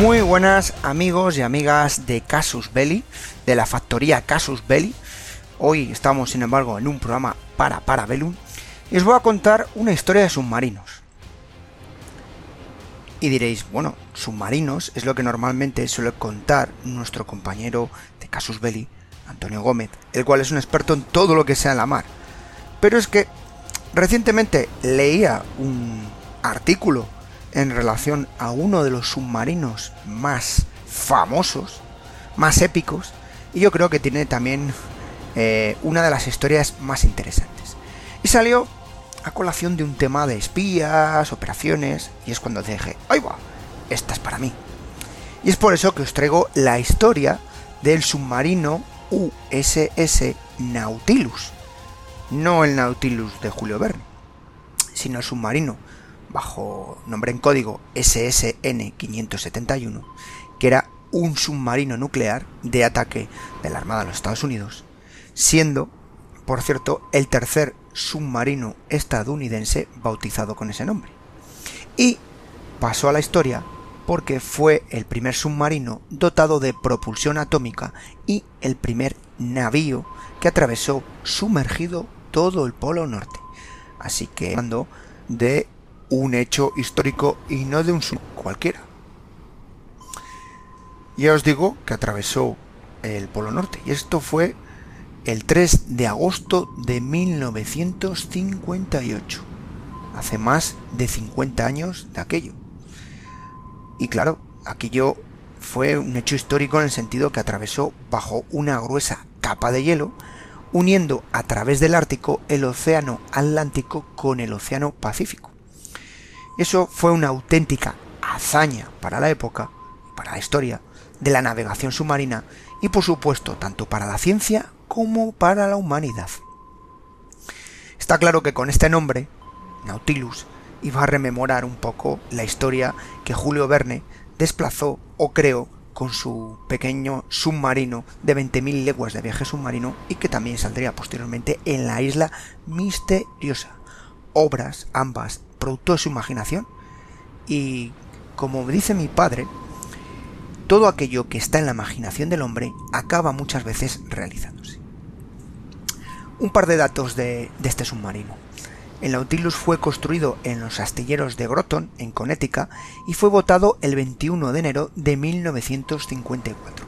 Muy buenas amigos y amigas de Casus Belli, de la factoría Casus Belli. Hoy estamos, sin embargo, en un programa para Parabellum y os voy a contar una historia de submarinos. Y diréis, bueno, submarinos es lo que normalmente suele contar nuestro compañero de Casus Belli, Antonio Gómez, el cual es un experto en todo lo que sea en la mar. Pero es que recientemente leía un artículo en relación a uno de los submarinos más famosos, más épicos, y yo creo que tiene también eh, una de las historias más interesantes. Y salió a colación de un tema de espías, operaciones, y es cuando dije, ¡ay va! Esta es para mí. Y es por eso que os traigo la historia del submarino USS Nautilus. No el Nautilus de Julio Verne, sino el submarino bajo nombre en código SSN-571, que era un submarino nuclear de ataque de la Armada de los Estados Unidos, siendo, por cierto, el tercer submarino estadounidense bautizado con ese nombre. Y pasó a la historia porque fue el primer submarino dotado de propulsión atómica y el primer navío que atravesó sumergido todo el Polo Norte. Así que hablando de un hecho histórico y no de un cualquiera. Ya os digo que atravesó el Polo Norte y esto fue el 3 de agosto de 1958, hace más de 50 años de aquello. Y claro, aquello fue un hecho histórico en el sentido que atravesó bajo una gruesa capa de hielo, uniendo a través del Ártico el Océano Atlántico con el Océano Pacífico. Eso fue una auténtica hazaña para la época, para la historia, de la navegación submarina y por supuesto tanto para la ciencia como para la humanidad. Está claro que con este nombre, Nautilus, iba a rememorar un poco la historia que Julio Verne desplazó o creó con su pequeño submarino de 20.000 leguas de viaje submarino y que también saldría posteriormente en la isla misteriosa. Obras ambas producto de su imaginación. Y como dice mi padre, todo aquello que está en la imaginación del hombre acaba muchas veces realizándose. Un par de datos de, este submarino. El Nautilus fue construido en los astilleros de Groton, en Connecticut, y fue votado el 21 de enero de 1954.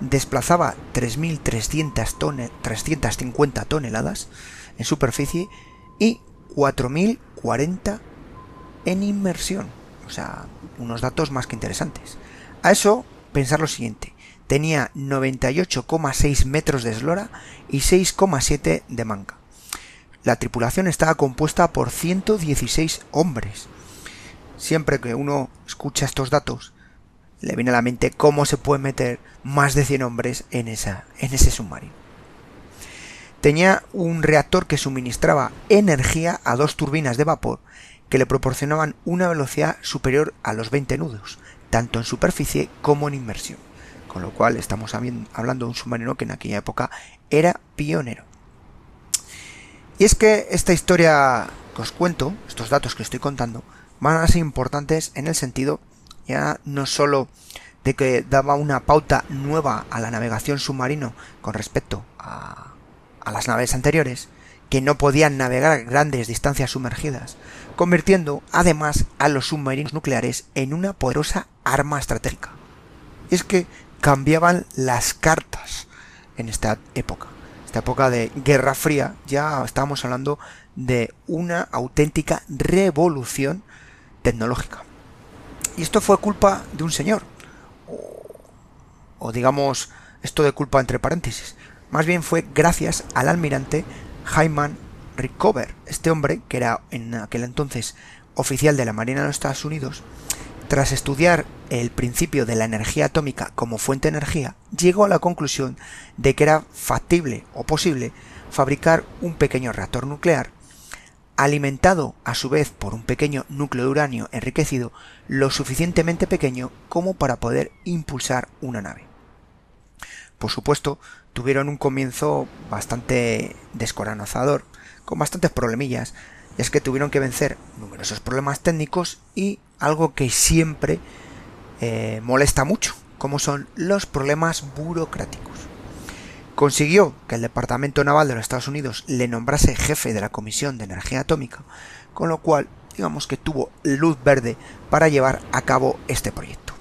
Desplazaba 3.350 toneladas en superficie y 4.040 en inmersión. O sea, unos datos más que interesantes. A eso, pensar lo siguiente. Tenía 98,6 metros de eslora y 6,7 de manga. La tripulación estaba compuesta por 116 hombres. Siempre que uno escucha estos datos, le viene a la mente cómo se puede meter más de 100 hombres en, esa, en ese submarino. Tenía un reactor que suministraba energía a dos turbinas de vapor que le proporcionaban una velocidad superior a los 20 nudos, tanto en superficie como en inmersión. Con lo cual estamos hablando de un submarino que en aquella época era pionero. Y es que esta historia que os cuento, estos datos que estoy contando, van a ser importantes en el sentido ya no solo de que daba una pauta nueva a la navegación submarino con respecto a a las naves anteriores, que no podían navegar grandes distancias sumergidas, convirtiendo además a los submarinos nucleares en una poderosa arma estratégica. Es que cambiaban las cartas en esta época. Esta época de Guerra Fría ya estábamos hablando de una auténtica revolución tecnológica. Y esto fue culpa de un señor. O, digamos, esto de culpa entre paréntesis más bien fue gracias al almirante Hyman Rickover, este hombre que era en aquel entonces oficial de la Marina de los Estados Unidos, Tras estudiar el principio de la energía atómica como fuente de energía, llegó a la conclusión de que era factible o posible fabricar un pequeño reactor nuclear alimentado a su vez por un pequeño núcleo de uranio enriquecido lo suficientemente pequeño como para poder impulsar una nave. Por supuesto, tuvieron un comienzo bastante descorazonador, con bastantes problemillas, y es que tuvieron que vencer numerosos problemas técnicos y algo que siempre eh, molesta mucho, como son los problemas burocráticos. Consiguió que el Departamento Naval de los Estados Unidos le nombrase jefe de la Comisión de Energía Atómica, con lo cual digamos que tuvo luz verde para llevar a cabo este proyecto.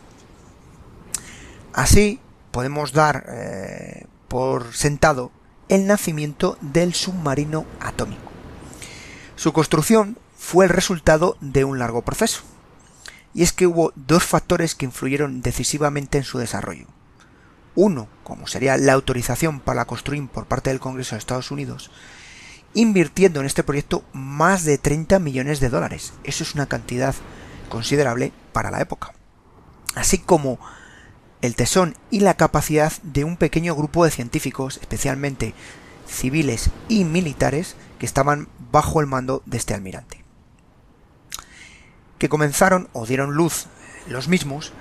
Así podemos dar eh, por sentado el nacimiento del submarino atómico. Su construcción fue el resultado de un largo proceso, y es que hubo dos factores que influyeron decisivamente en su desarrollo. Uno, como sería la autorización para construir por parte del Congreso de Estados Unidos, invirtiendo en este proyecto más de 30 millones de dólares. Eso es una cantidad considerable para la época. Así como el tesón y la capacidad de un pequeño grupo de científicos, especialmente civiles y militares, que estaban bajo el mando de este almirante. Que comenzaron o dieron luz los mismos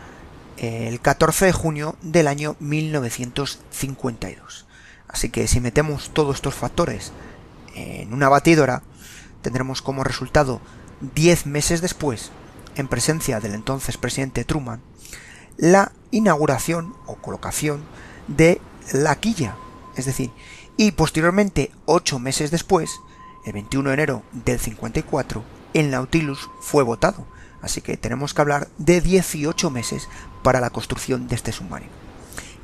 el 14 de junio del año 1952. Así que si metemos todos estos factores en una batidora, tendremos como resultado 10 meses después, en presencia del entonces presidente Truman, la inauguración o colocación de la quilla. Es decir, y posteriormente, 8 meses después, el 21 de enero del 54, el Nautilus fue votado. Así que tenemos que hablar de 18 meses para la construcción de este submarino,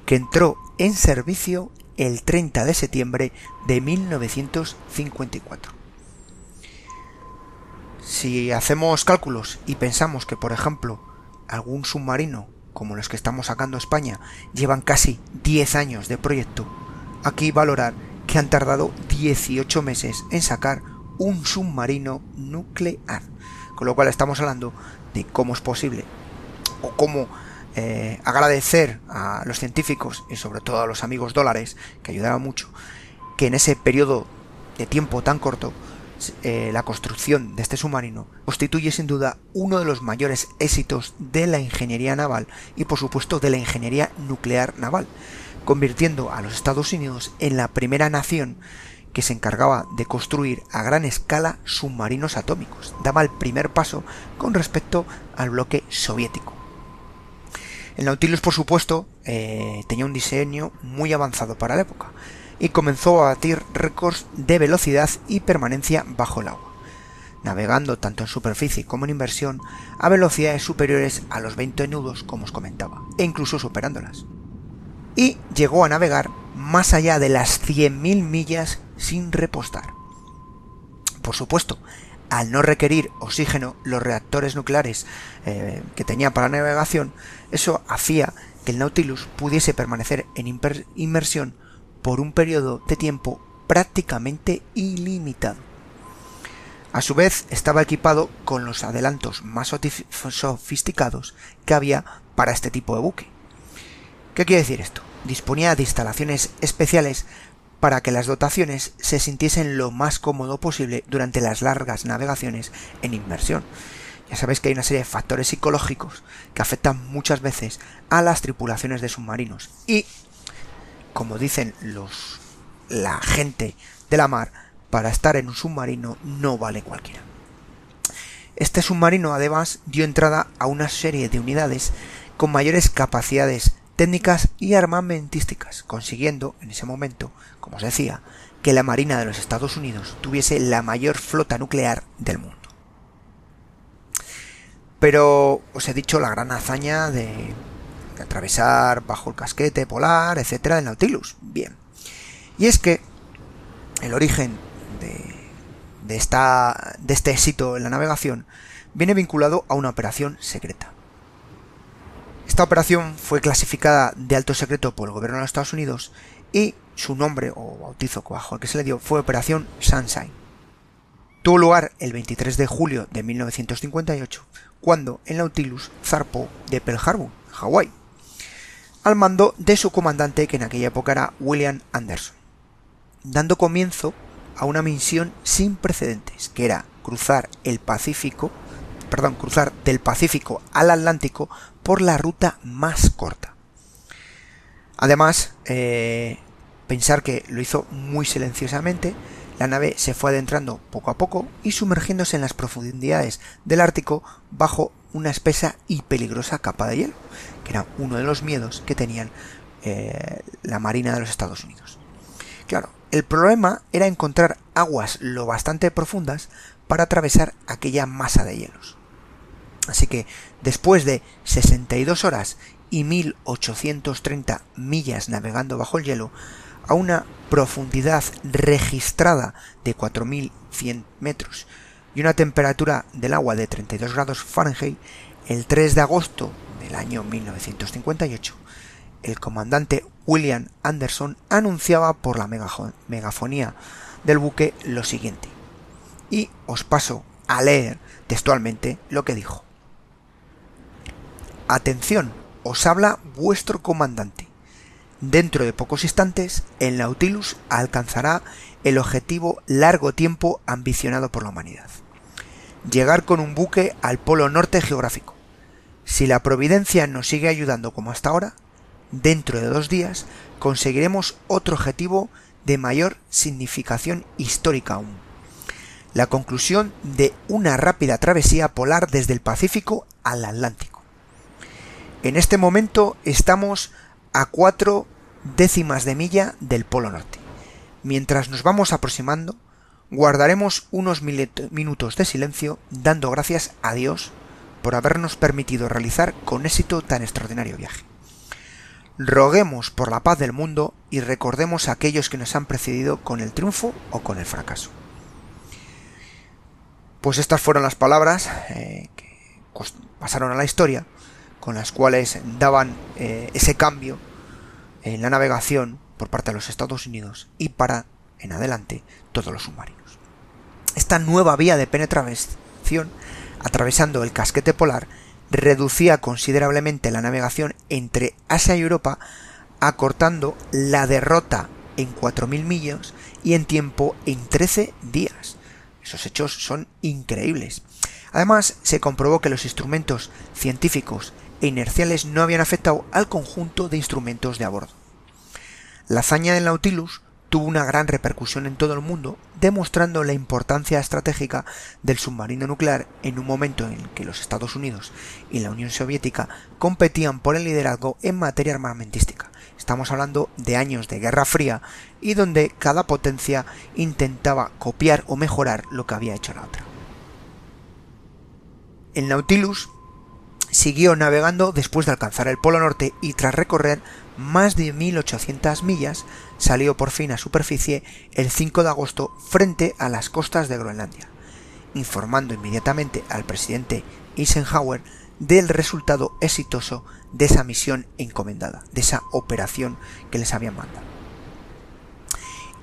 que entró en servicio el 30 de septiembre de 1954. Si hacemos cálculos y pensamos que, por ejemplo, algún submarino como los que estamos sacando España llevan casi 10 años de proyecto, aquí valorar que han tardado 18 meses en sacar un submarino nuclear. Con lo cual estamos hablando de cómo es posible o cómo eh, agradecer a los científicos y sobre todo a los amigos dólares que ayudaron mucho que en ese periodo de tiempo tan corto eh, la construcción de este submarino constituye sin duda uno de los mayores éxitos de la ingeniería naval y por supuesto de la ingeniería nuclear naval, convirtiendo a los Estados Unidos en la primera nación que se encargaba de construir a gran escala submarinos atómicos. Daba el primer paso con respecto al bloque soviético. El Nautilus, por supuesto, eh, tenía un diseño muy avanzado para la época y comenzó a batir récords de velocidad y permanencia bajo el agua, navegando tanto en superficie como en inversión a velocidades superiores a los 20 nudos, como os comentaba, e incluso superándolas. Y llegó a navegar más allá de las 100.000 millas sin repostar. Por supuesto, al no requerir oxígeno los reactores nucleares eh, que tenía para navegación, eso hacía que el Nautilus pudiese permanecer en inmersión por un periodo de tiempo prácticamente ilimitado. A su vez, estaba equipado con los adelantos más sofisticados que había para este tipo de buque. ¿Qué quiere decir esto? Disponía de instalaciones especiales para que las dotaciones se sintiesen lo más cómodo posible durante las largas navegaciones en inmersión. Ya sabéis que hay una serie de factores psicológicos que afectan muchas veces a las tripulaciones de submarinos y, como dicen los la gente de la mar, para estar en un submarino no vale cualquiera. Este submarino además dio entrada a una serie de unidades con mayores capacidades técnicas y armamentísticas, consiguiendo en ese momento, como os decía, que la Marina de los Estados Unidos tuviese la mayor flota nuclear del mundo. Pero os he dicho la gran hazaña de, atravesar bajo el casquete polar, etcétera, del Nautilus. Bien. Y es que el origen de, esta, de este éxito en la navegación viene vinculado a una operación secreta. Esta operación fue clasificada de alto secreto por el gobierno de los Estados Unidos y su nombre o bautizo bajo el que se le dio fue Operación Sunshine. Tuvo lugar el 23 de julio de 1958, cuando el Nautilus zarpó de Pearl Harbor, Hawái, al mando de su comandante que en aquella época era William Anderson, dando comienzo a una misión sin precedentes, que era cruzar el Pacífico, perdón, cruzar del Pacífico al Atlántico por la ruta más corta. Además, eh, pensar que lo hizo muy silenciosamente, la nave se fue adentrando poco a poco y sumergiéndose en las profundidades del Ártico bajo una espesa y peligrosa capa de hielo, que era uno de los miedos que tenían eh, la Marina de los Estados Unidos. Claro, el problema era encontrar aguas lo bastante profundas para atravesar aquella masa de hielos. Así que después de 62 horas y 1830 millas navegando bajo el hielo, a una profundidad registrada de 4100 metros y una temperatura del agua de 32 grados Fahrenheit, el 3 de agosto del año 1958, el comandante William Anderson anunciaba por la megafonía del buque lo siguiente. Y os paso a leer textualmente lo que dijo. Atención, os habla vuestro comandante. Dentro de pocos instantes, el Nautilus alcanzará el objetivo largo tiempo ambicionado por la humanidad. Llegar con un buque al polo norte geográfico. Si la providencia nos sigue ayudando como hasta ahora, dentro de dos días conseguiremos otro objetivo de mayor significación histórica aún. La conclusión de una rápida travesía polar desde el Pacífico al Atlántico. En este momento estamos a cuatro décimas de milla del Polo Norte. Mientras nos vamos aproximando, guardaremos unos minutos de silencio dando gracias a Dios por habernos permitido realizar con éxito tan extraordinario viaje. Roguemos por la paz del mundo y recordemos a aquellos que nos han precedido con el triunfo o con el fracaso. Pues estas fueron las palabras eh, que pasaron a la historia, con las cuales daban eh, ese cambio en la navegación por parte de los Estados Unidos y para, en adelante, todos los submarinos. Esta nueva vía de penetración, atravesando el casquete polar, reducía considerablemente la navegación entre Asia y Europa, acortando la derrota en 4.000 millas y en tiempo en 13 días. Esos hechos son increíbles. Además, se comprobó que los instrumentos científicos e inerciales no habían afectado al conjunto de instrumentos de a bordo. La hazaña del Nautilus tuvo una gran repercusión en todo el mundo, demostrando la importancia estratégica del submarino nuclear en un momento en que los Estados Unidos y la Unión Soviética competían por el liderazgo en materia armamentística. Estamos hablando de años de Guerra Fría y donde cada potencia intentaba copiar o mejorar lo que había hecho la otra. El Nautilus siguió navegando después de alcanzar el Polo Norte y tras recorrer más de 1800 millas, salió por fin a superficie el 5 de agosto frente a las costas de Groenlandia, informando inmediatamente al presidente Eisenhower del resultado exitoso de esa misión encomendada, de esa operación que les habían mandado.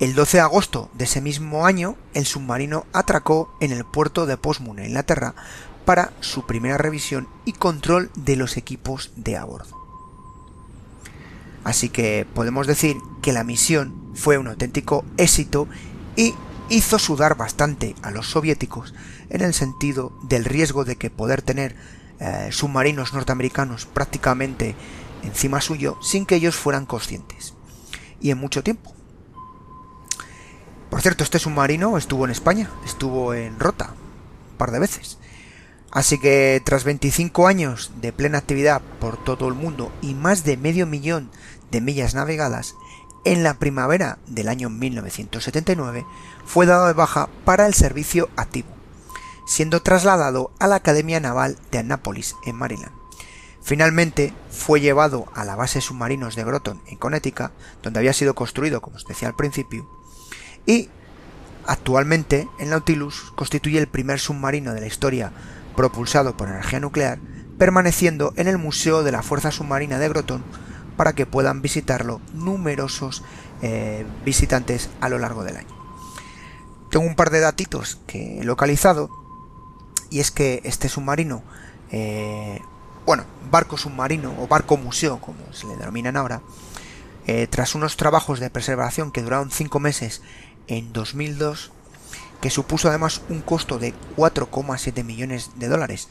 El 12 de agosto de ese mismo año, el submarino atracó en el puerto de Portsmouth, Inglaterra, para su primera revisión y control de los equipos de a bordo. Así que podemos decir que la misión fue un auténtico éxito y hizo sudar bastante a los soviéticos en el sentido del riesgo de que poder tener eh, submarinos norteamericanos prácticamente encima suyo sin que ellos fueran conscientes. Y en mucho tiempo. Por cierto, este submarino estuvo en España, estuvo en Rota un par de veces. Así que tras 25 años de plena actividad por todo el mundo y más de medio millón de millas navegadas, en la primavera del año 1979 fue dado de baja para el servicio activo, siendo trasladado a la Academia Naval de Annapolis, en Maryland. Finalmente fue llevado a la base submarinos de Groton, en Connecticut, donde había sido construido, como os decía al principio, y actualmente el Nautilus constituye el primer submarino de la historia propulsado por energía nuclear, permaneciendo en el Museo de la Fuerza Submarina de Groton para que puedan visitarlo numerosos eh, visitantes a lo largo del año. Tengo un par de datitos que he localizado y es que este submarino, eh, bueno, barco submarino o barco museo, como se le denominan ahora, eh, tras unos trabajos de preservación que duraron 5 meses en 2002, que supuso además un costo de 4,7 millones de dólares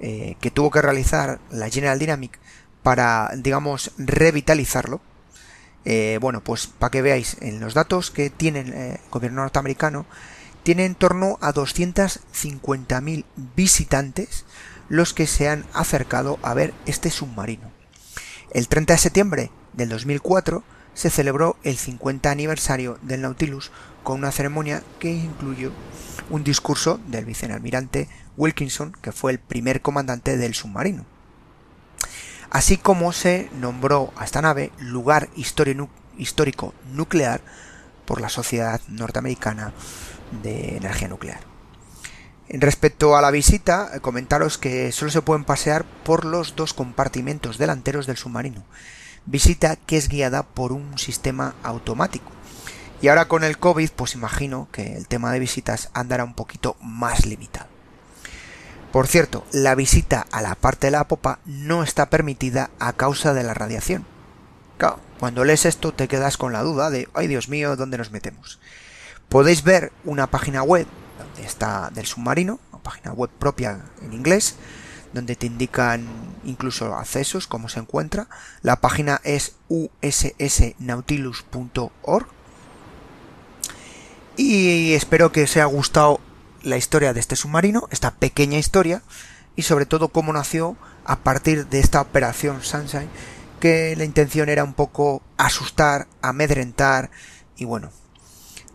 eh, que tuvo que realizar la General Dynamic para, digamos, revitalizarlo. bueno, pues para que veáis en los datos que tiene el gobierno norteamericano, tiene en torno a 250.000 visitantes los que se han acercado a ver este submarino. El 30 de septiembre del 2004 se celebró el 50 aniversario del Nautilus con una ceremonia que incluyó un discurso del vicealmirante Wilkinson, que fue el primer comandante del submarino. Así como se nombró a esta nave lugar histórico nuclear por la sociedad norteamericana de energía nuclear. Respecto a la visita, comentaros que solo se pueden pasear por los dos compartimentos delanteros del submarino. Visita que es guiada por un sistema automático. Y ahora con el COVID, pues imagino que el tema de visitas andará un poquito más limitado. Por cierto, la visita a la parte de la popa no está permitida a causa de la radiación. cuando lees esto te quedas con la duda de, ay Dios mío, ¿dónde nos metemos? Podéis ver una página web donde está del submarino, una página web propia en inglés, donde te indican incluso accesos, cómo se encuentra. La página es ussnautilus.org. Y espero que os haya gustado la historia de este submarino, esta pequeña historia, y sobre todo cómo nació a partir de esta operación Sunshine, que la intención era un poco asustar, amedrentar y bueno,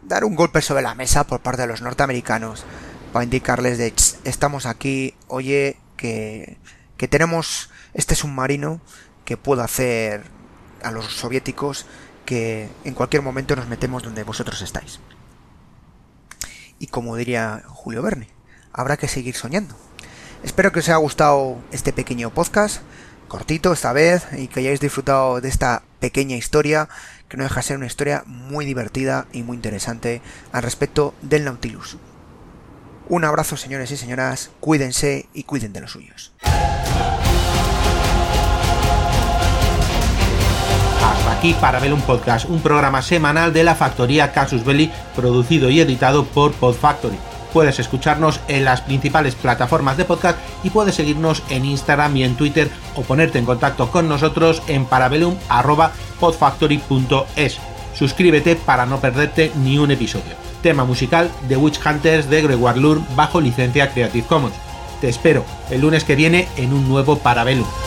dar un golpe sobre la mesa por parte de los norteamericanos para indicarles de estamos aquí, oye, que, tenemos este submarino que puede hacer a los soviéticos que en cualquier momento nos metemos donde vosotros estáis. Y como diría Julio Verne, habrá que seguir soñando. Espero que os haya gustado este pequeño podcast, cortito esta vez, y que hayáis disfrutado de esta pequeña historia que no deja de ser una historia muy divertida y muy interesante al respecto del Nautilus. Un abrazo señores y señoras, cuídense y cuiden de los suyos. Hasta aquí para ver un podcast, un programa semanal de la factoría Casus Belli, producido y editado por Podfactory. Puedes escucharnos en las principales plataformas de podcast y puedes seguirnos en Instagram y en Twitter o ponerte en contacto con nosotros en parabellum.podfactory.es. Suscríbete para no perderte ni un episodio. Tema musical The Witch Hunters de Gregoire Lur bajo licencia Creative Commons. Te espero el lunes que viene en un nuevo Parabellum.